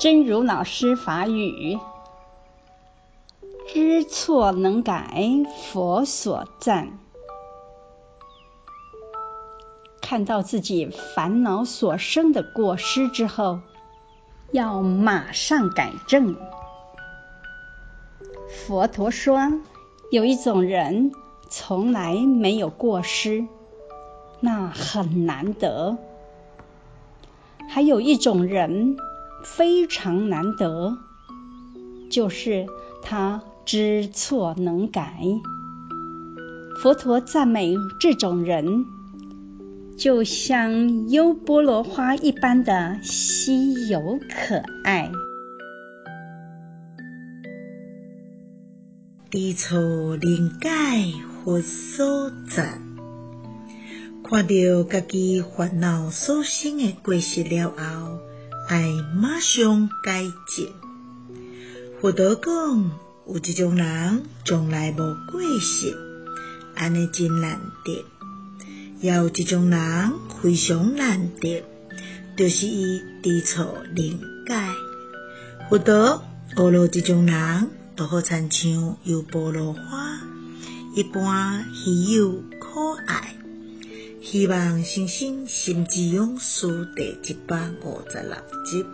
真如老师法语：知错能改，佛所赞。看到自己烦恼所生的过失之后，要马上改正。佛陀说，有一种人从来没有过失，那很难得；还有一种人非常难得，就是他知错能改。佛陀赞美这种人，就像优波罗花一般的稀有可爱。知错能改，佛所赞。看到家己烦恼所生的过失了后，爱马上改正。佛陀讲，有一种人从来无过失，安尼真难得；也有一种人非常难得，就是伊知错能改。佛陀学了这种人。就好亲像优波罗花一般稀有可爱，希望星星心之勇士第一百五十六集。